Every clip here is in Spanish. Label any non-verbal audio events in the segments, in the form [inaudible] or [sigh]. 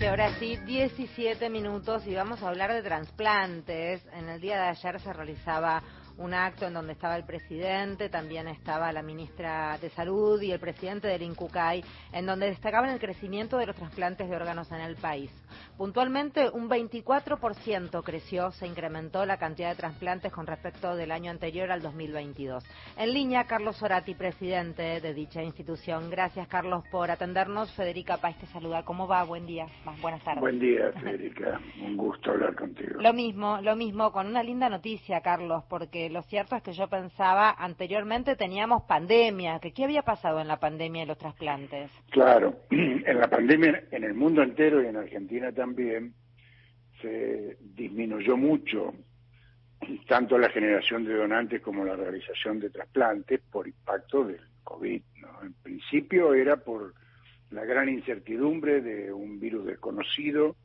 Sí, ahora sí, 17 minutos y vamos a hablar de trasplantes. En el día de ayer se realizaba un acto en donde estaba el presidente, también estaba la ministra de Salud y el presidente del INCUCAI, en donde destacaban el crecimiento de los trasplantes de órganos en el país. Puntualmente, un 24% creció, se incrementó la cantidad de trasplantes con respecto del año anterior al 2022. En línea, Carlos Orati, presidente de dicha institución. Gracias, Carlos, por atendernos. Federica Paz te saluda. ¿Cómo va? Buen día. Buenas tardes. Buen día, Federica. Un gusto hablar contigo. Lo mismo, lo mismo, con una linda noticia, Carlos, porque lo cierto es que yo pensaba anteriormente teníamos pandemia, que qué había pasado en la pandemia de los trasplantes. Claro, [clears throat] en la pandemia en el mundo entero y en Argentina también se disminuyó mucho tanto la generación de donantes como la realización de trasplantes por impacto del COVID. ¿no? En principio era por la gran incertidumbre de un virus desconocido,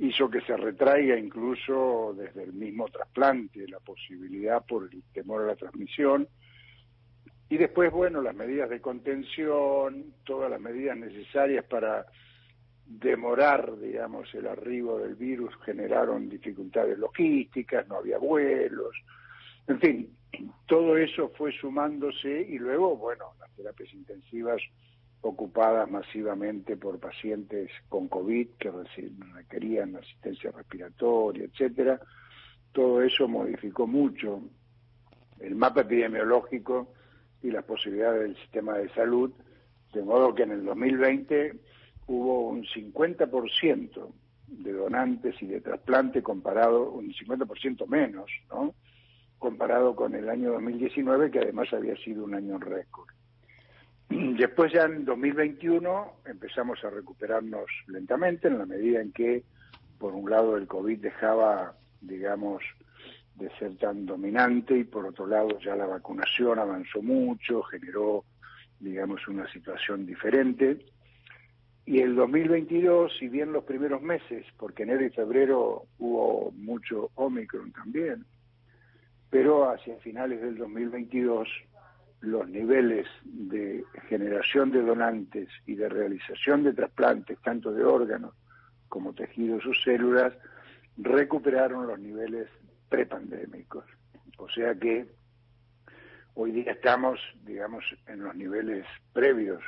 hizo que se retraiga incluso desde el mismo trasplante la posibilidad por el temor a la transmisión. Y después, bueno, las medidas de contención, todas las medidas necesarias para demorar, digamos, el arribo del virus generaron dificultades logísticas, no había vuelos, en fin, todo eso fue sumándose y luego, bueno, las terapias intensivas ocupadas masivamente por pacientes con COVID que requerían asistencia respiratoria, etcétera. Todo eso modificó mucho el mapa epidemiológico y las posibilidades del sistema de salud, de modo que en el 2020 hubo un 50% de donantes y de trasplante comparado, un 50% menos, ¿no? Comparado con el año 2019, que además había sido un año récord. [clears throat] Después ya en 2021 empezamos a recuperarnos lentamente en la medida en que, por un lado, el COVID dejaba, digamos, de ser tan dominante y por otro lado ya la vacunación avanzó mucho, generó, digamos, una situación diferente. Y el 2022, si bien los primeros meses, porque enero y febrero hubo mucho Omicron también, pero hacia finales del 2022 los niveles de generación de donantes y de realización de trasplantes, tanto de órganos como tejidos o células, recuperaron los niveles prepandémicos. O sea que hoy día estamos, digamos, en los niveles previos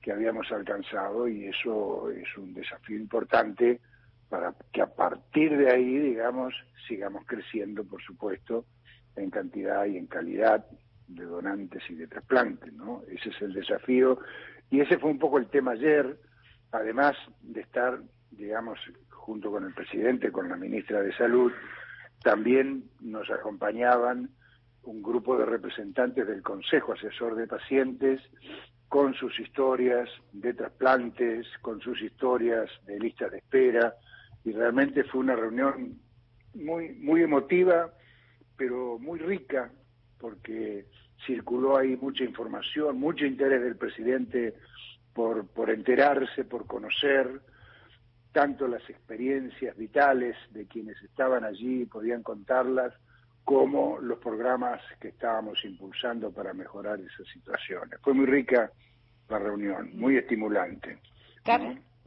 que habíamos alcanzado y eso es un desafío importante para que a partir de ahí, digamos, sigamos creciendo, por supuesto, en cantidad y en calidad de donantes y de trasplantes, ¿no? Ese es el desafío y ese fue un poco el tema ayer, además de estar, digamos, junto con el presidente, con la ministra de Salud, también nos acompañaban un grupo de representantes del Consejo Asesor de Pacientes con sus historias de trasplantes, con sus historias de listas de espera, y realmente fue una reunión muy, muy emotiva, pero muy rica, porque circuló ahí mucha información, mucho interés del presidente por, por enterarse, por conocer tanto las experiencias vitales de quienes estaban allí y podían contarlas, como los programas que estábamos impulsando para mejorar esas situaciones. Fue muy rica la reunión, muy estimulante.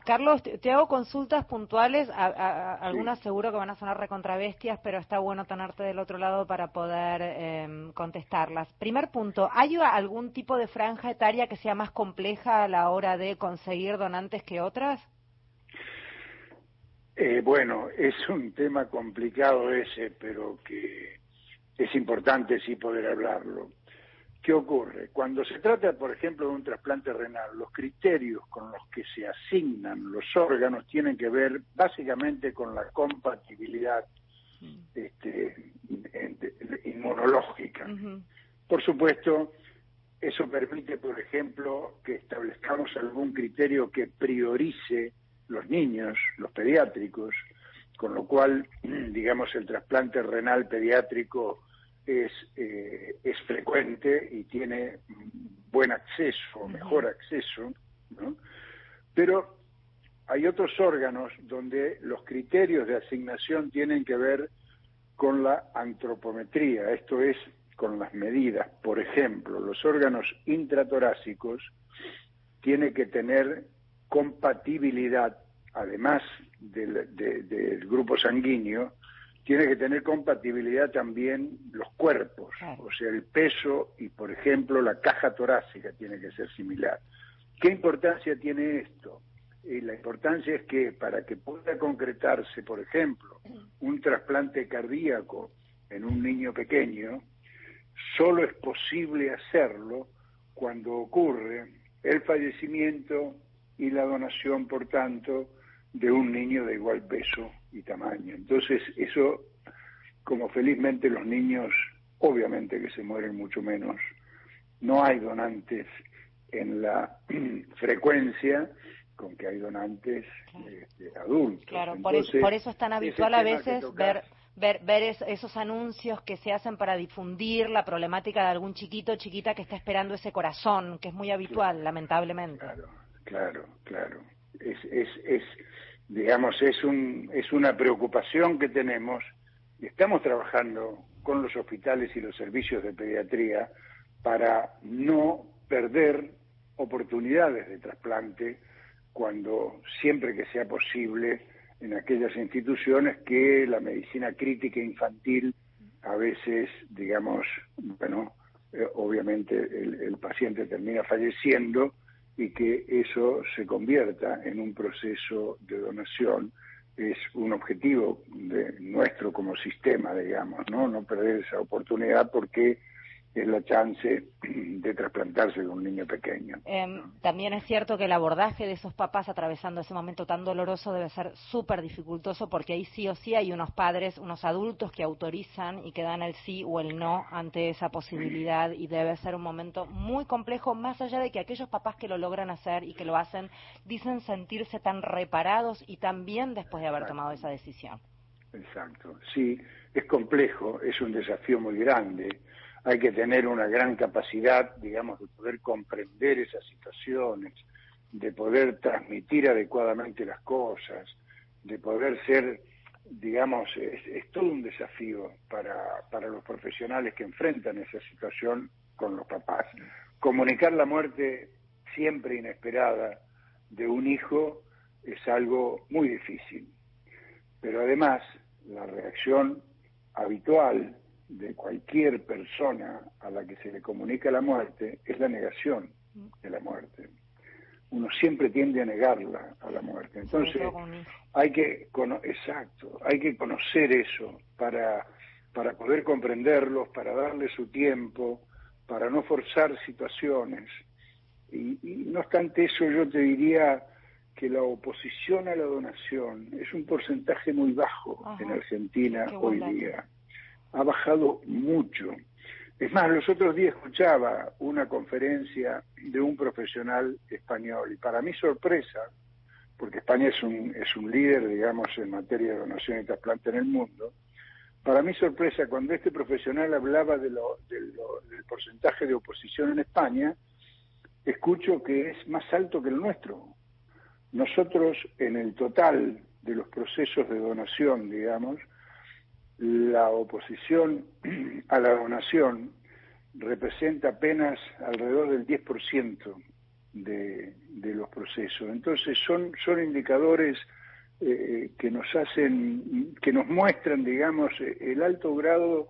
Carlos, te hago consultas puntuales, algunas seguro que van a sonar recontravestias, pero está bueno tenerte del otro lado para poder em, contestarlas. Primer punto, ¿hay algún tipo de franja etaria que sea más compleja a la hora de conseguir donantes que otras? Eh, bueno, es un tema complicado ese, pero que es importante sí poder hablarlo. ¿Qué ocurre? Cuando se trata, por ejemplo, de un trasplante renal, los criterios con los que se asignan los órganos tienen que ver básicamente con la compatibilidad este, inmunológica. Por supuesto, eso permite, por ejemplo, que establezcamos algún criterio que priorice los niños, los pediátricos, con lo cual, [clears throat] digamos, el trasplante renal pediátrico es, y tiene buen acceso, mejor acceso, ¿no? pero hay otros órganos donde los criterios de asignación tienen que ver con la antropometría, esto es, con las medidas. Por ejemplo, los órganos intratorácicos tienen que tener compatibilidad además del, grupo sanguíneo, tiene que tener compatibilidad también los cuerpos, o sea, el peso y, por ejemplo, la caja torácica tiene que ser similar. ¿Qué importancia tiene esto? Y la importancia es que para que pueda concretarse, por ejemplo, un trasplante cardíaco en un niño pequeño, solo es posible hacerlo cuando ocurre el fallecimiento y la donación, por tanto, de un niño de igual peso y tamaño. Entonces, eso, como felizmente los niños, obviamente que se mueren mucho menos, no hay donantes en la [clears throat] frecuencia con que hay donantes este, adultos. Claro, por, eso, por eso es tan habitual a veces ver ver, ver esos anuncios que se hacen para difundir la problemática de algún chiquito o chiquita que está esperando ese corazón, que es muy habitual, lamentablemente. Claro, claro, claro. Es, es, es, digamos, es, un, es una preocupación que tenemos y estamos trabajando con los hospitales y los servicios de pediatría para no perder oportunidades de trasplante cuando siempre que sea posible en aquellas instituciones que la medicina crítica infantil a veces, digamos, bueno, eh, obviamente el, paciente termina falleciendo y que eso se convierta en un proceso de donación es un objetivo de nuestro como sistema, digamos, ¿no? No perder esa oportunidad porque la chance [clears throat] de trasplantarse de un niño pequeño. Em, también es cierto que el abordaje de esos papás atravesando ese momento tan doloroso debe ser súper dificultoso porque ahí sí o sí hay unos padres, unos adultos que autorizan y que dan el sí o el no ante esa posibilidad y debe ser un momento muy complejo más allá de que aquellos papás que lo logran hacer y que lo hacen dicen sentirse tan reparados y tan bien después de haber tomado esa decisión. Exacto, sí, es complejo, es un desafío muy grande hay que tener una gran capacidad, digamos, de poder comprender esas situaciones, de poder transmitir adecuadamente las cosas, de poder ser, digamos, es, todo un desafío para, para los profesionales que enfrentan esa situación con los papás. Comunicar la muerte siempre inesperada de un hijo es algo muy difícil, pero además la reacción habitual de cualquier persona a la que se le comunica la muerte es la negación de la muerte. Uno siempre tiende a negarla a la muerte. Entonces, hay que, exacto, hay que conocer eso para, para poder comprenderlos, para darle su tiempo, para no forzar situaciones. Y, no obstante eso, yo te diría que la oposición a la donación es un porcentaje muy bajo en Argentina hoy día ha bajado mucho. Es más, los otros días escuchaba una conferencia de un profesional español y para mi sorpresa, porque España es un, es un líder, digamos, en materia de donación y trasplante en el mundo, para mi sorpresa, cuando este profesional hablaba de lo, del porcentaje de oposición en España, escucho que es más alto que el nuestro. Nosotros, en el total de los procesos de donación, digamos, la oposición [clears throat] a la donación representa apenas alrededor del 10% de, de los procesos. Entonces son, son indicadores eh, que nos hacen, que nos muestran, digamos, el alto grado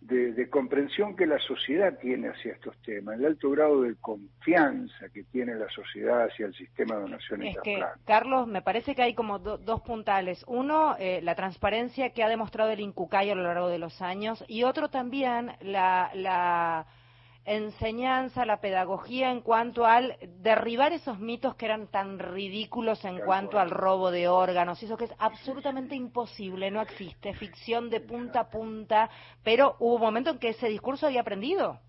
de, comprensión que la sociedad tiene hacia estos temas, el alto grado de confianza que tiene la sociedad hacia el sistema de donaciones. Es que, Carlos, me parece que hay como dos puntales. Uno, eh, la transparencia que ha demostrado el INCUCAI a lo largo de los años, y otro también, la, la enseñanza, la pedagogía en cuanto al derribar esos mitos que eran tan ridículos en cuanto al robo de órganos, eso que es absolutamente imposible, no existe, ficción de punta a punta, pero hubo un momento en que ese discurso había aprendido.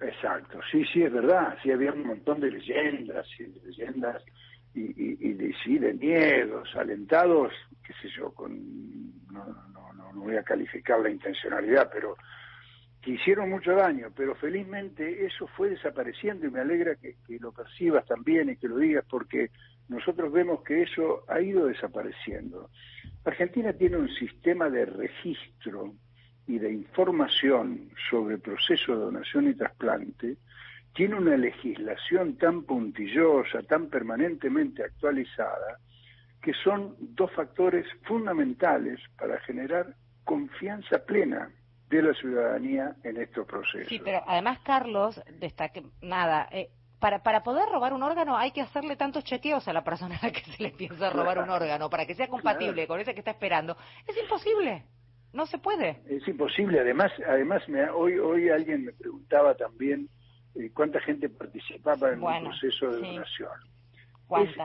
Exacto, sí, sí, es verdad, sí había un montón de leyendas, y leyendas y, de, sí, de miedos, alentados, qué sé yo, con, no, no, no, no voy a calificar la intencionalidad, pero que hicieron mucho daño, pero felizmente eso fue desapareciendo y me alegra que, lo percibas también y que lo digas porque nosotros vemos que eso ha ido desapareciendo. Argentina tiene un sistema de registro y de información sobre proceso de donación y trasplante, tiene una legislación tan puntillosa, tan permanentemente actualizada, que son dos factores fundamentales para generar confianza plena de la ciudadanía en estos procesos. Sí, pero además, Carlos, destaque, nada, eh, para, para poder robar un órgano hay que hacerle tantos chequeos a la persona a la que se le piensa robar un órgano para que sea compatible con ese que está esperando. Es imposible. No se puede. Es imposible. Además, además me, hoy, hoy alguien me preguntaba también eh, cuánta gente participaba en el proceso de donación.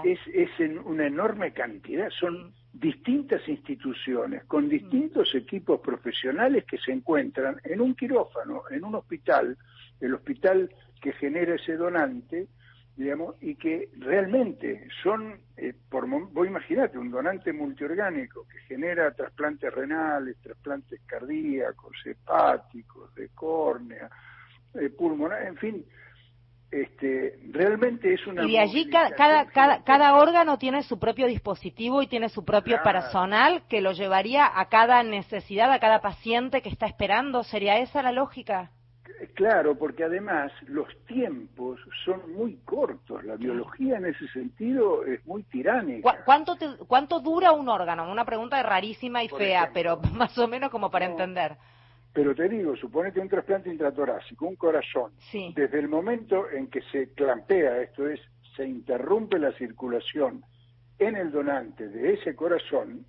Es, es, en una enorme cantidad. Son mm. Distintas instituciones con distintos mm. equipos profesionales que se encuentran en un quirófano, en un hospital, el hospital que genera ese donante, digamos, y que realmente son, eh, por, vos imaginate, un donante multiorgánico que genera trasplantes renales, trasplantes cardíacos, hepáticos, de córnea, eh, pulmonar, en fin, este, realmente es una... Y de allí cada, cada, cada, órgano tiene su propio dispositivo y tiene su propio personal que lo llevaría a cada necesidad, a cada paciente que está esperando. ¿Sería esa la lógica? Claro, porque además los tiempos son muy cortos. La biología en ese sentido es muy tiránica. ¿Cuánto, cuánto dura un órgano? Una pregunta rarísima y fea, pero [laughs] más o menos como para entender. Pero te digo, suponete un trasplante intratorácico, un corazón. Desde el momento en que se clampea, esto es, se interrumpe la circulación en el donante de ese corazón,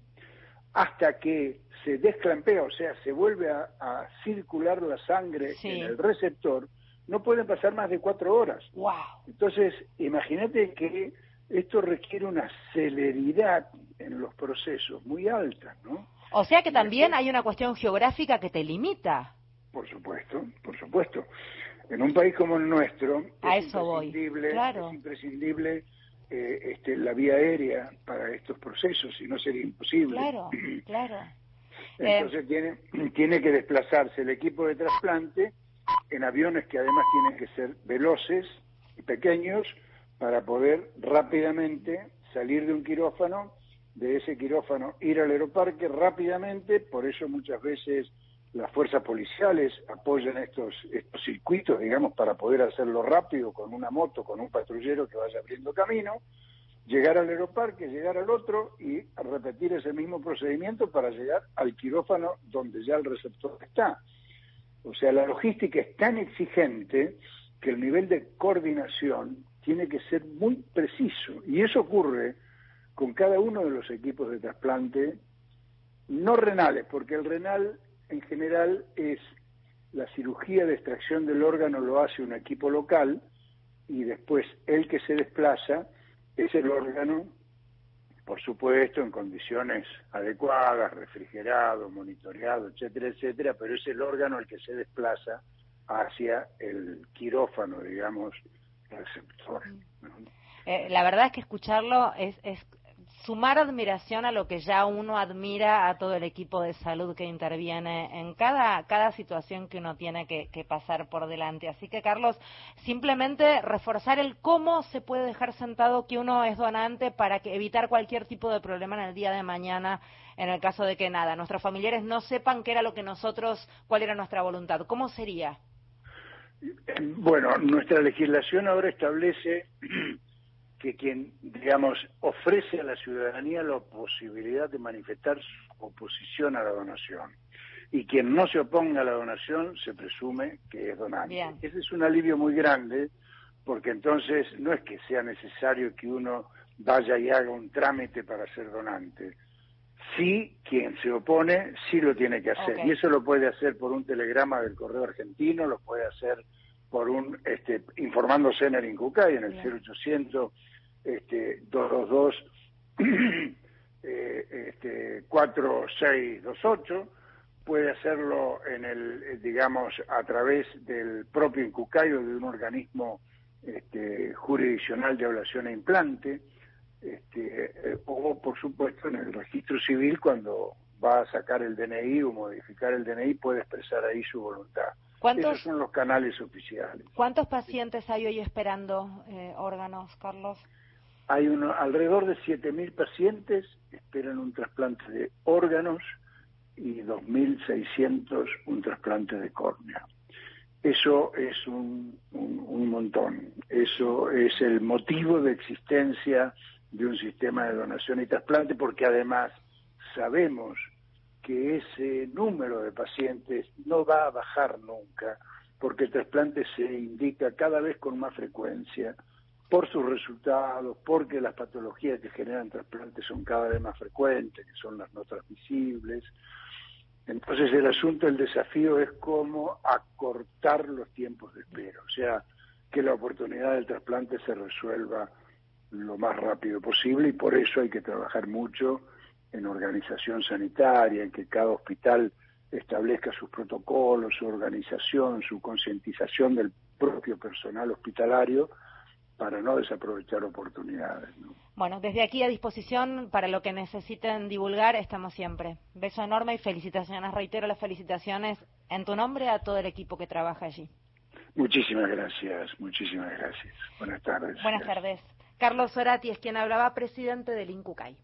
hasta que se desclampea, o sea, se vuelve a, circular la sangre en el receptor, no pueden pasar más de cuatro horas. Wow. Entonces, imagínate que esto requiere una celeridad en los procesos muy alta, ¿no? O sea que también hay una cuestión geográfica que te limita. Por supuesto, por supuesto. En un país como el nuestro, es, imprescindible, es imprescindible eh, este, la vía aérea para estos procesos, si no sería imposible. Claro, [clears throat] claro. Entonces tiene, [clears throat] tiene que desplazarse el equipo de trasplante en aviones que además tienen que ser veloces y pequeños para poder rápidamente salir de un quirófano, de ese quirófano ir al aeroparque rápidamente, por eso muchas veces las fuerzas policiales apoyan estos, estos circuitos, digamos, para poder hacerlo rápido con una moto, con un patrullero que vaya abriendo camino, llegar al aeroparque, llegar al otro y repetir ese mismo procedimiento para llegar al quirófano donde ya el receptor está. O sea, la logística es tan exigente que el nivel de coordinación tiene que ser muy preciso. Y eso ocurre con cada uno de los equipos de trasplante, no renales, porque el renal en general es la cirugía de extracción del órgano lo hace un equipo local y después el que se desplaza es el órgano, por supuesto, en condiciones adecuadas, refrigerado, monitoreado, etcétera, etcétera, pero es el órgano el que se desplaza hacia el quirófano, digamos, receptor. Eh, la verdad es que escucharlo es, es sumar admiración a lo que ya uno admira a todo el equipo de salud que interviene en cada, cada situación que uno tiene que, pasar por delante. Así que, Carlos, simplemente reforzar el cómo se puede dejar sentado que uno es donante para que evitar cualquier tipo de problema en el día de mañana en el caso de que nada, nuestros familiares no sepan qué era lo que nosotros, cuál era nuestra voluntad. ¿Cómo sería? Bueno, nuestra legislación ahora establece [clears throat] que quien, digamos, ofrece a la ciudadanía la posibilidad de manifestar su oposición a la donación. Y quien no se oponga a la donación se presume que es donante. Ese es un alivio muy grande, porque entonces no es que sea necesario que uno vaya y haga un trámite para ser donante. Sí, quien se opone, sí lo tiene que hacer. Y eso lo puede hacer por un telegrama del Correo Argentino, lo puede hacer por un, este, informándose en el INCUCAI, en el 0800 este, 222 [clears throat] eh, este, 4628, puede hacerlo en el, eh, digamos, a través del propio Incucayo de un organismo este, jurisdiccional de ablación e implante, este, eh, o por supuesto en el registro civil cuando va a sacar el DNI o modificar el DNI puede expresar ahí su voluntad. Esos son los canales oficiales. ¿Cuántos pacientes hay hoy esperando eh, órganos, Carlos? Hay uno, alrededor de 7.000 pacientes esperan un trasplante de órganos y 2.600 un trasplante de córnea. Eso es un, un, montón. Eso es el motivo de existencia de un sistema de donación y trasplante, porque además sabemos que ese número de pacientes no va a bajar nunca, porque el trasplante se indica cada vez con más frecuencia por sus resultados, porque las patologías que generan trasplantes son cada vez más frecuentes, que son las no transmisibles. Entonces el asunto, el desafío es cómo acortar los tiempos de espera, o sea, que la oportunidad del trasplante se resuelva lo más rápido posible y por eso hay que trabajar mucho en organización sanitaria, en que cada hospital establezca sus protocolos, su organización, su concientización del propio personal hospitalario para no desaprovechar oportunidades. Bueno, desde aquí a disposición para lo que necesiten divulgar estamos siempre. Beso enorme y felicitaciones. Reitero las felicitaciones en tu nombre a todo el equipo que trabaja allí. Muchísimas gracias, muchísimas gracias. Buenas tardes. Buenas tardes. Carlos Sorati es quien hablaba, presidente del INCUCAI.